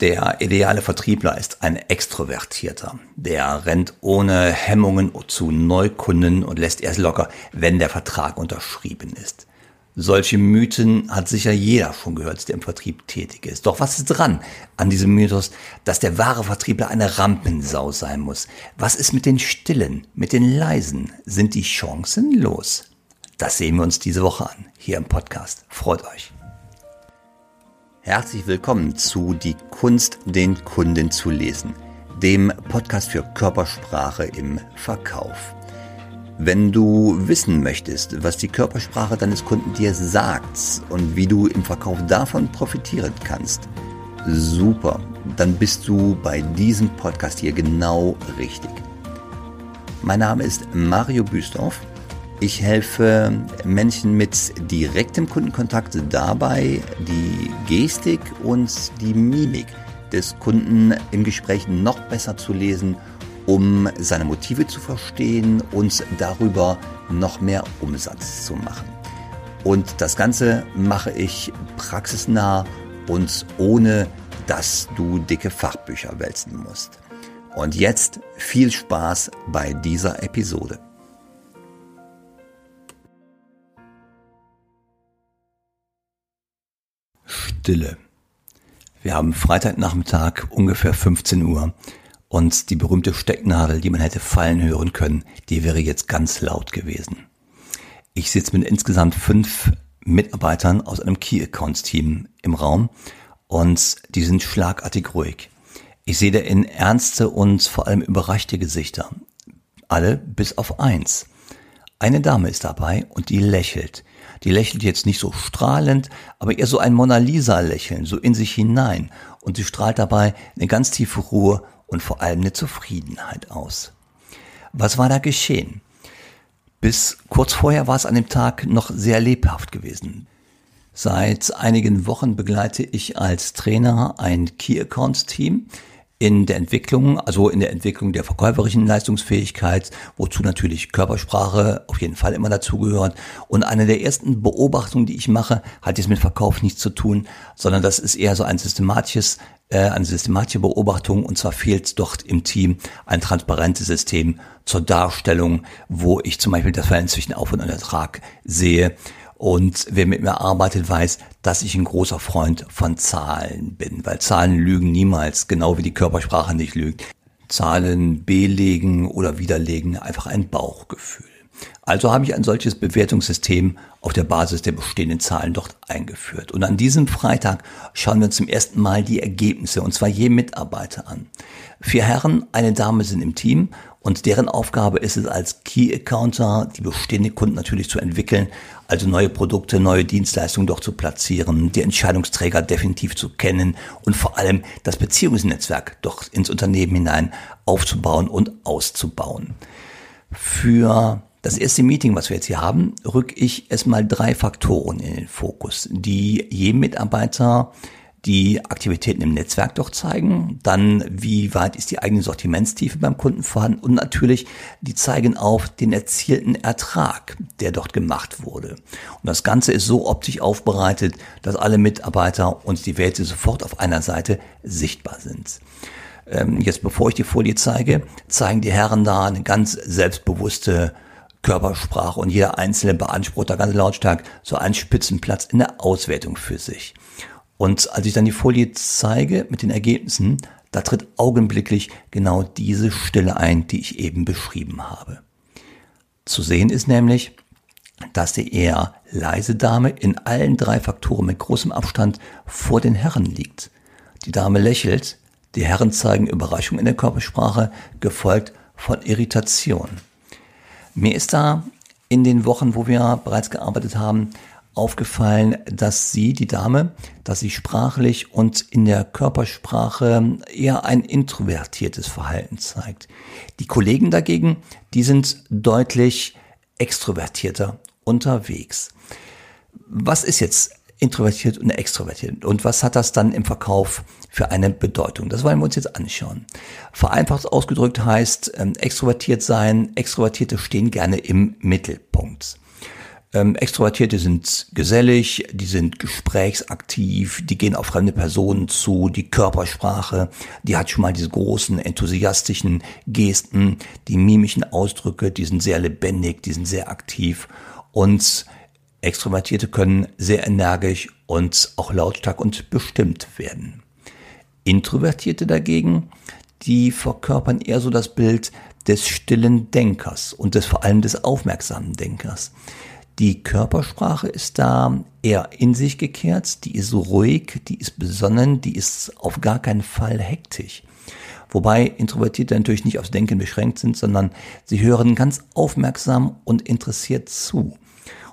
Der ideale Vertriebler ist ein Extrovertierter. Der rennt ohne Hemmungen zu Neukunden und lässt erst locker, wenn der Vertrag unterschrieben ist. Solche Mythen hat sicher jeder schon gehört, der im Vertrieb tätig ist. Doch was ist dran an diesem Mythos, dass der wahre Vertriebler eine Rampensau sein muss? Was ist mit den Stillen, mit den Leisen? Sind die Chancen los? Das sehen wir uns diese Woche an, hier im Podcast. Freut euch. Herzlich willkommen zu Die Kunst, den Kunden zu lesen, dem Podcast für Körpersprache im Verkauf. Wenn du wissen möchtest, was die Körpersprache deines Kunden dir sagt und wie du im Verkauf davon profitieren kannst, super, dann bist du bei diesem Podcast hier genau richtig. Mein Name ist Mario Büstorf ich helfe Menschen mit direktem Kundenkontakt dabei, die Gestik und die Mimik des Kunden im Gespräch noch besser zu lesen, um seine Motive zu verstehen und darüber noch mehr Umsatz zu machen. Und das Ganze mache ich praxisnah und ohne, dass du dicke Fachbücher wälzen musst. Und jetzt viel Spaß bei dieser Episode. Stille. Wir haben Freitagnachmittag ungefähr 15 Uhr und die berühmte Stecknadel, die man hätte fallen hören können, die wäre jetzt ganz laut gewesen. Ich sitze mit insgesamt fünf Mitarbeitern aus einem Key Accounts Team im Raum und die sind schlagartig ruhig. Ich sehe da in ernste und vor allem überraschte Gesichter. Alle bis auf eins. Eine Dame ist dabei und die lächelt. Die lächelt jetzt nicht so strahlend, aber eher so ein Mona Lisa Lächeln, so in sich hinein. Und sie strahlt dabei eine ganz tiefe Ruhe und vor allem eine Zufriedenheit aus. Was war da geschehen? Bis kurz vorher war es an dem Tag noch sehr lebhaft gewesen. Seit einigen Wochen begleite ich als Trainer ein Key Accounts Team, in der Entwicklung, also in der Entwicklung der verkäuferischen Leistungsfähigkeit, wozu natürlich Körpersprache auf jeden Fall immer dazugehört. Und eine der ersten Beobachtungen, die ich mache, hat jetzt mit Verkauf nichts zu tun, sondern das ist eher so ein systematisches, äh, eine systematische Beobachtung. Und zwar fehlt dort im Team ein transparentes System zur Darstellung, wo ich zum Beispiel das Verhältnis zwischen Auf- und Ertrag sehe und wer mit mir arbeitet, weiß, dass ich ein großer Freund von Zahlen bin, weil Zahlen lügen niemals, genau wie die Körpersprache nicht lügt. Zahlen belegen oder widerlegen einfach ein Bauchgefühl. Also habe ich ein solches Bewertungssystem auf der Basis der bestehenden Zahlen dort eingeführt. Und an diesem Freitag schauen wir uns zum ersten Mal die Ergebnisse, und zwar je Mitarbeiter an. Vier Herren, eine Dame sind im Team und deren Aufgabe ist es als Key Accounter, die bestehenden Kunden natürlich zu entwickeln, also neue Produkte, neue Dienstleistungen doch zu platzieren, die Entscheidungsträger definitiv zu kennen und vor allem das Beziehungsnetzwerk doch ins Unternehmen hinein aufzubauen und auszubauen. Für das erste Meeting, was wir jetzt hier haben, rück ich erstmal drei Faktoren in den Fokus, die jedem Mitarbeiter die Aktivitäten im Netzwerk doch zeigen, dann wie weit ist die eigene Sortimentstiefe beim Kunden vorhanden und natürlich die zeigen auf den erzielten Ertrag, der dort gemacht wurde. Und das Ganze ist so optisch aufbereitet, dass alle Mitarbeiter und die Werte sofort auf einer Seite sichtbar sind. Ähm, jetzt bevor ich die Folie zeige, zeigen die Herren da eine ganz selbstbewusste Körpersprache und jeder Einzelne beansprucht da ganz lautstark so einen Spitzenplatz in der Auswertung für sich. Und als ich dann die Folie zeige mit den Ergebnissen, da tritt augenblicklich genau diese Stille ein, die ich eben beschrieben habe. Zu sehen ist nämlich, dass die eher leise Dame in allen drei Faktoren mit großem Abstand vor den Herren liegt. Die Dame lächelt, die Herren zeigen Überraschung in der Körpersprache, gefolgt von Irritation. Mir ist da in den Wochen, wo wir bereits gearbeitet haben, aufgefallen, dass sie, die Dame, dass sie sprachlich und in der Körpersprache eher ein introvertiertes Verhalten zeigt. Die Kollegen dagegen, die sind deutlich extrovertierter unterwegs. Was ist jetzt introvertiert und extrovertiert? Und was hat das dann im Verkauf für eine Bedeutung? Das wollen wir uns jetzt anschauen. Vereinfacht ausgedrückt heißt, ähm, extrovertiert sein, Extrovertierte stehen gerne im Mittelpunkt. Ähm, Extrovertierte sind gesellig, die sind gesprächsaktiv, die gehen auf fremde Personen zu, die Körpersprache, die hat schon mal diese großen enthusiastischen Gesten, die mimischen Ausdrücke, die sind sehr lebendig, die sind sehr aktiv und Extrovertierte können sehr energisch und auch lautstark und bestimmt werden. Introvertierte dagegen, die verkörpern eher so das Bild des stillen Denkers und des vor allem des aufmerksamen Denkers. Die Körpersprache ist da eher in sich gekehrt, die ist ruhig, die ist besonnen, die ist auf gar keinen Fall hektisch. Wobei Introvertierte natürlich nicht aufs Denken beschränkt sind, sondern sie hören ganz aufmerksam und interessiert zu.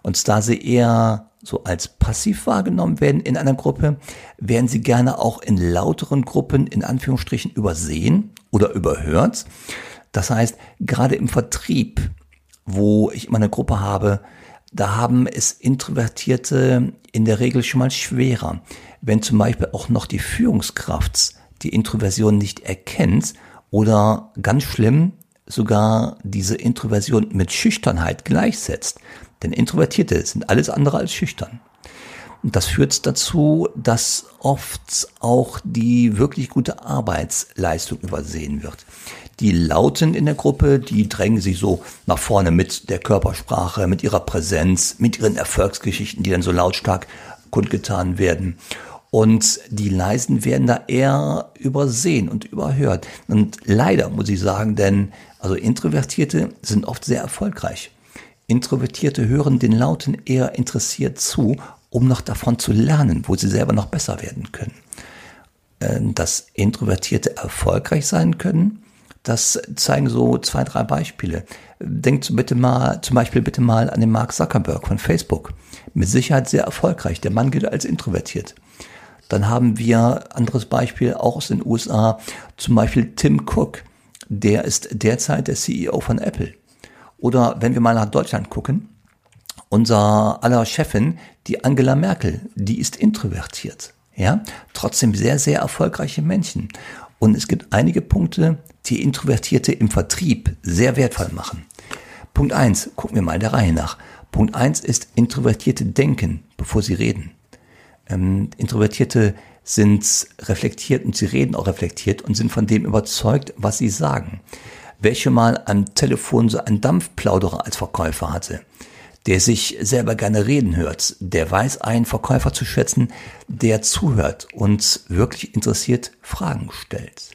Und da sie eher so als passiv wahrgenommen werden in einer Gruppe, werden sie gerne auch in lauteren Gruppen in Anführungsstrichen übersehen oder überhört. Das heißt, gerade im Vertrieb, wo ich immer eine Gruppe habe, da haben es Introvertierte in der Regel schon mal schwerer. Wenn zum Beispiel auch noch die Führungskraft die Introversion nicht erkennt oder ganz schlimm sogar diese Introversion mit Schüchternheit gleichsetzt. Denn Introvertierte sind alles andere als schüchtern. Das führt dazu, dass oft auch die wirklich gute Arbeitsleistung übersehen wird. Die Lauten in der Gruppe, die drängen sich so nach vorne mit der Körpersprache, mit ihrer Präsenz, mit ihren Erfolgsgeschichten, die dann so lautstark kundgetan werden. Und die Leisen werden da eher übersehen und überhört. Und leider muss ich sagen, denn also Introvertierte sind oft sehr erfolgreich. Introvertierte hören den Lauten eher interessiert zu, um noch davon zu lernen, wo sie selber noch besser werden können. Äh, dass Introvertierte erfolgreich sein können, das zeigen so zwei, drei Beispiele. Denkt bitte mal, zum Beispiel bitte mal an den Mark Zuckerberg von Facebook. Mit Sicherheit sehr erfolgreich. Der Mann gilt als introvertiert. Dann haben wir anderes Beispiel auch aus den USA, zum Beispiel Tim Cook. Der ist derzeit der CEO von Apple. Oder wenn wir mal nach Deutschland gucken, unser aller Chefin, die Angela Merkel, die ist introvertiert. Ja, trotzdem sehr, sehr erfolgreiche Menschen. Und es gibt einige Punkte, die Introvertierte im Vertrieb sehr wertvoll machen. Punkt eins, gucken wir mal der Reihe nach. Punkt eins ist Introvertierte denken, bevor sie reden. Ähm, Introvertierte sind reflektiert und sie reden auch reflektiert und sind von dem überzeugt, was sie sagen. Welche mal am Telefon so einen Dampfplauderer als Verkäufer hatte, der sich selber gerne reden hört, der weiß einen Verkäufer zu schätzen, der zuhört und wirklich interessiert Fragen stellt.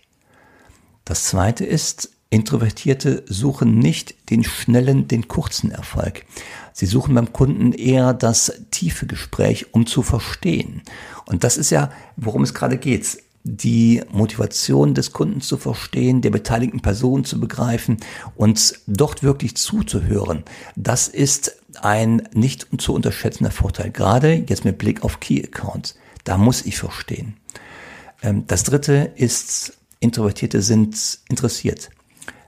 Das zweite ist, Introvertierte suchen nicht den schnellen, den kurzen Erfolg. Sie suchen beim Kunden eher das tiefe Gespräch, um zu verstehen. Und das ist ja, worum es gerade geht. Die Motivation des Kunden zu verstehen, der beteiligten Person zu begreifen und dort wirklich zuzuhören. Das ist ein nicht zu unterschätzender Vorteil. Gerade jetzt mit Blick auf Key Accounts. Da muss ich verstehen. Ähm, das dritte ist, Introvertierte sind interessiert.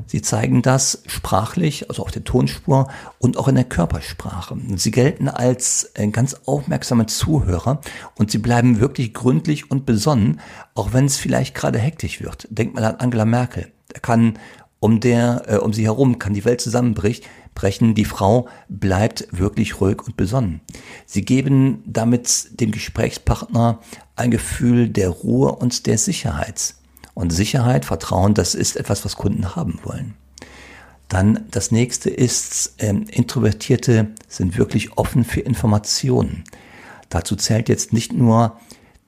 Sie zeigen das sprachlich, also auf der Tonspur und auch in der Körpersprache. Sie gelten als äh, ganz aufmerksame Zuhörer und sie bleiben wirklich gründlich und besonnen, auch wenn es vielleicht gerade hektisch wird. Denkt mal an Angela Merkel. Da kann um der, äh, um sie herum kann die Welt zusammenbrechen. Brechen. Die Frau bleibt wirklich ruhig und besonnen. Sie geben damit dem Gesprächspartner ein Gefühl der Ruhe und der Sicherheit. Und Sicherheit, Vertrauen, das ist etwas, was Kunden haben wollen. Dann das nächste ist, ähm, Introvertierte sind wirklich offen für Informationen. Dazu zählt jetzt nicht nur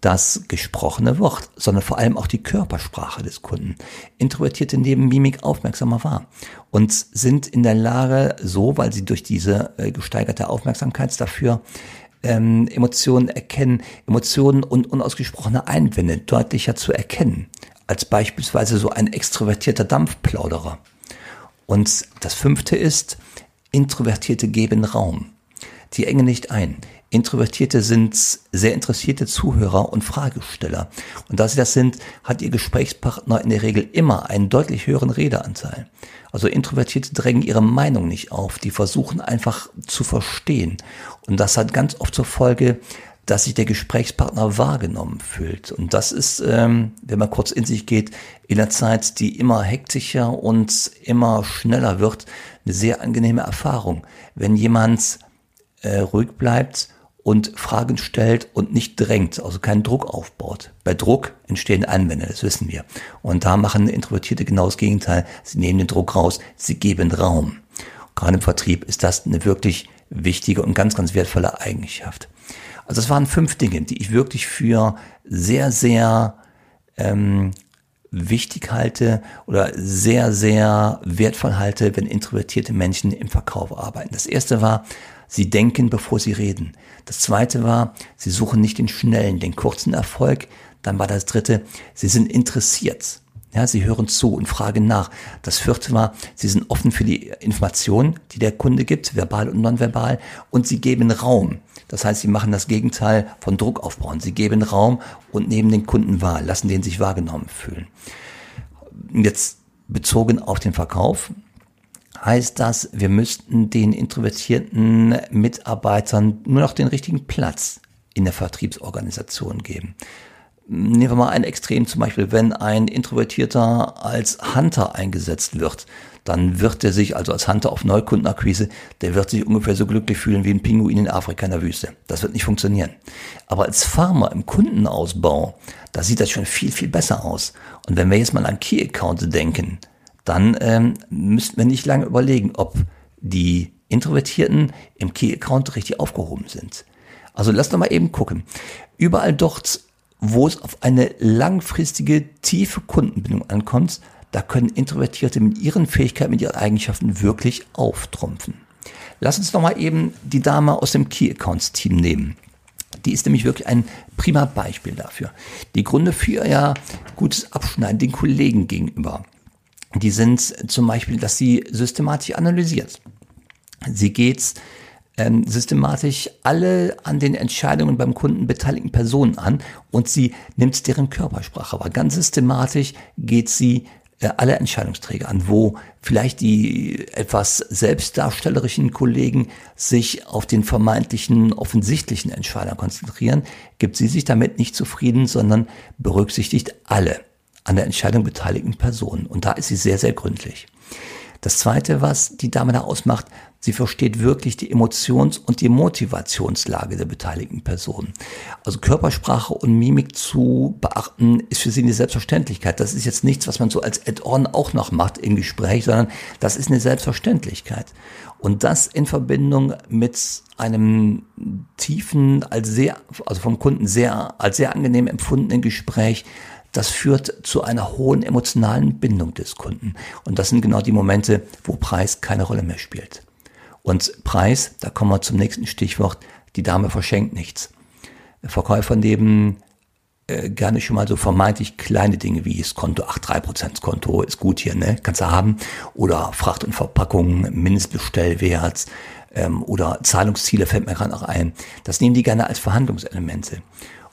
das gesprochene Wort, sondern vor allem auch die Körpersprache des Kunden. Introvertierte nehmen Mimik aufmerksamer wahr und sind in der Lage, so, weil sie durch diese äh, gesteigerte Aufmerksamkeit dafür ähm, Emotionen erkennen, Emotionen und unausgesprochene Einwände deutlicher zu erkennen als beispielsweise so ein extrovertierter Dampfplauderer. Und das fünfte ist, Introvertierte geben Raum. Die engen nicht ein. Introvertierte sind sehr interessierte Zuhörer und Fragesteller. Und da sie das sind, hat ihr Gesprächspartner in der Regel immer einen deutlich höheren Redeanteil. Also Introvertierte drängen ihre Meinung nicht auf, die versuchen einfach zu verstehen. Und das hat ganz oft zur Folge, dass sich der Gesprächspartner wahrgenommen fühlt. Und das ist, ähm, wenn man kurz in sich geht, in der Zeit, die immer hektischer und immer schneller wird, eine sehr angenehme Erfahrung. Wenn jemand äh, ruhig bleibt und Fragen stellt und nicht drängt, also keinen Druck aufbaut. Bei Druck entstehen Anwender, das wissen wir. Und da machen Introvertierte genau das Gegenteil. Sie nehmen den Druck raus, sie geben Raum. Gerade im Vertrieb ist das eine wirklich wichtige und ganz, ganz wertvolle Eigenschaft. Also es waren fünf Dinge, die ich wirklich für sehr, sehr ähm, wichtig halte oder sehr, sehr wertvoll halte, wenn introvertierte Menschen im Verkauf arbeiten. Das erste war, sie denken, bevor sie reden. Das zweite war, sie suchen nicht den schnellen, den kurzen Erfolg. Dann war das dritte, sie sind interessiert. Ja, sie hören zu und fragen nach. Das vierte war, sie sind offen für die Informationen, die der Kunde gibt, verbal und nonverbal, und sie geben Raum. Das heißt, sie machen das Gegenteil von Druck aufbauen. Sie geben Raum und nehmen den Kunden wahr, lassen den sich wahrgenommen fühlen. Jetzt bezogen auf den Verkauf heißt das, wir müssten den introvertierten Mitarbeitern nur noch den richtigen Platz in der Vertriebsorganisation geben. Nehmen wir mal ein Extrem, zum Beispiel, wenn ein Introvertierter als Hunter eingesetzt wird, dann wird er sich, also als Hunter auf Neukundenakquise, der wird sich ungefähr so glücklich fühlen wie ein Pinguin in Afrika in der Wüste. Das wird nicht funktionieren. Aber als Farmer im Kundenausbau, da sieht das schon viel, viel besser aus. Und wenn wir jetzt mal an Key-Account denken, dann ähm, müssten wir nicht lange überlegen, ob die Introvertierten im Key-Account richtig aufgehoben sind. Also lasst doch mal eben gucken. Überall dort, wo es auf eine langfristige, tiefe Kundenbindung ankommt, da können Introvertierte mit ihren Fähigkeiten, mit ihren Eigenschaften wirklich auftrumpfen. Lass uns noch mal eben die Dame aus dem Key Accounts Team nehmen. Die ist nämlich wirklich ein prima Beispiel dafür. Die Gründe für ihr gutes Abschneiden den Kollegen gegenüber, die sind zum Beispiel, dass sie systematisch analysiert. Sie geht ähm, systematisch alle an den Entscheidungen beim Kunden beteiligten Personen an und sie nimmt deren Körpersprache. Aber ganz systematisch geht sie äh, alle Entscheidungsträger an, wo vielleicht die etwas selbstdarstellerischen Kollegen sich auf den vermeintlichen offensichtlichen Entscheider konzentrieren, gibt sie sich damit nicht zufrieden, sondern berücksichtigt alle an der Entscheidung beteiligten Personen. Und da ist sie sehr, sehr gründlich. Das Zweite, was die Dame da ausmacht, sie versteht wirklich die Emotions- und die Motivationslage der beteiligten Personen. Also Körpersprache und Mimik zu beachten, ist für sie eine Selbstverständlichkeit. Das ist jetzt nichts, was man so als Add-on auch noch macht im Gespräch, sondern das ist eine Selbstverständlichkeit. Und das in Verbindung mit einem tiefen, als sehr, also vom Kunden sehr, als sehr angenehm empfundenen Gespräch, das führt zu einer hohen emotionalen Bindung des Kunden. Und das sind genau die Momente, wo Preis keine Rolle mehr spielt. Und Preis, da kommen wir zum nächsten Stichwort, die Dame verschenkt nichts. Verkäufer nehmen äh, gerne schon mal so vermeintlich kleine Dinge wie das Konto, ach, drei Prozent Konto ist gut hier, ne? Kannst du haben. Oder Fracht und Verpackung, Mindestbestellwert ähm, oder Zahlungsziele fällt mir gerade noch ein. Das nehmen die gerne als Verhandlungselemente.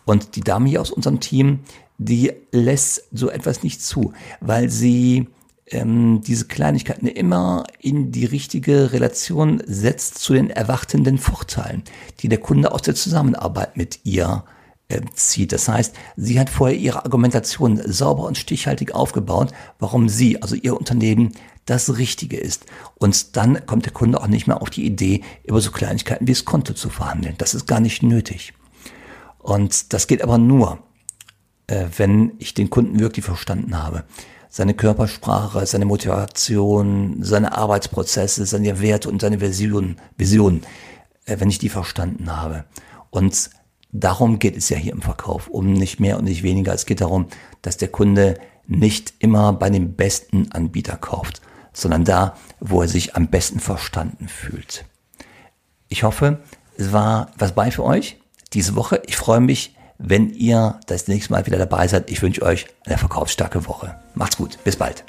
Und die Dame hier aus unserem Team, die lässt so etwas nicht zu, weil sie ähm, diese Kleinigkeiten immer in die richtige Relation setzt zu den erwartenden Vorteilen, die der Kunde aus der Zusammenarbeit mit ihr äh, zieht. Das heißt, sie hat vorher ihre Argumentation sauber und stichhaltig aufgebaut, warum sie, also ihr Unternehmen, das Richtige ist. Und dann kommt der Kunde auch nicht mehr auf die Idee, über so Kleinigkeiten wie das Konto zu verhandeln. Das ist gar nicht nötig. Und das geht aber nur, äh, wenn ich den Kunden wirklich verstanden habe. Seine Körpersprache, seine Motivation, seine Arbeitsprozesse, seine Werte und seine Vision, Vision äh, wenn ich die verstanden habe. Und darum geht es ja hier im Verkauf, um nicht mehr und nicht weniger. Es geht darum, dass der Kunde nicht immer bei dem besten Anbieter kauft, sondern da, wo er sich am besten verstanden fühlt. Ich hoffe, es war was bei für euch diese Woche. Ich freue mich, wenn ihr das nächste Mal wieder dabei seid. Ich wünsche euch eine verkaufsstarke Woche. Macht's gut. Bis bald.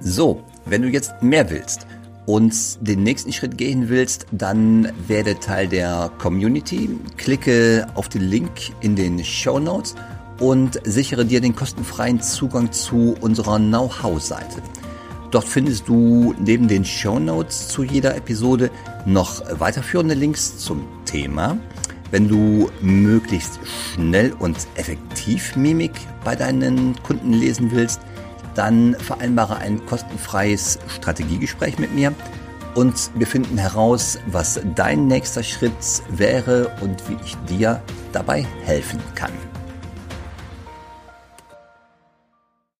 So, wenn du jetzt mehr willst und den nächsten Schritt gehen willst, dann werde Teil der Community. Klicke auf den Link in den Show Notes und sichere dir den kostenfreien Zugang zu unserer Know-how-Seite. Dort findest du neben den Show Notes zu jeder Episode noch weiterführende Links zum Thema. Wenn du möglichst schnell und effektiv Mimik bei deinen Kunden lesen willst, dann vereinbare ein kostenfreies Strategiegespräch mit mir und wir finden heraus, was dein nächster Schritt wäre und wie ich dir dabei helfen kann.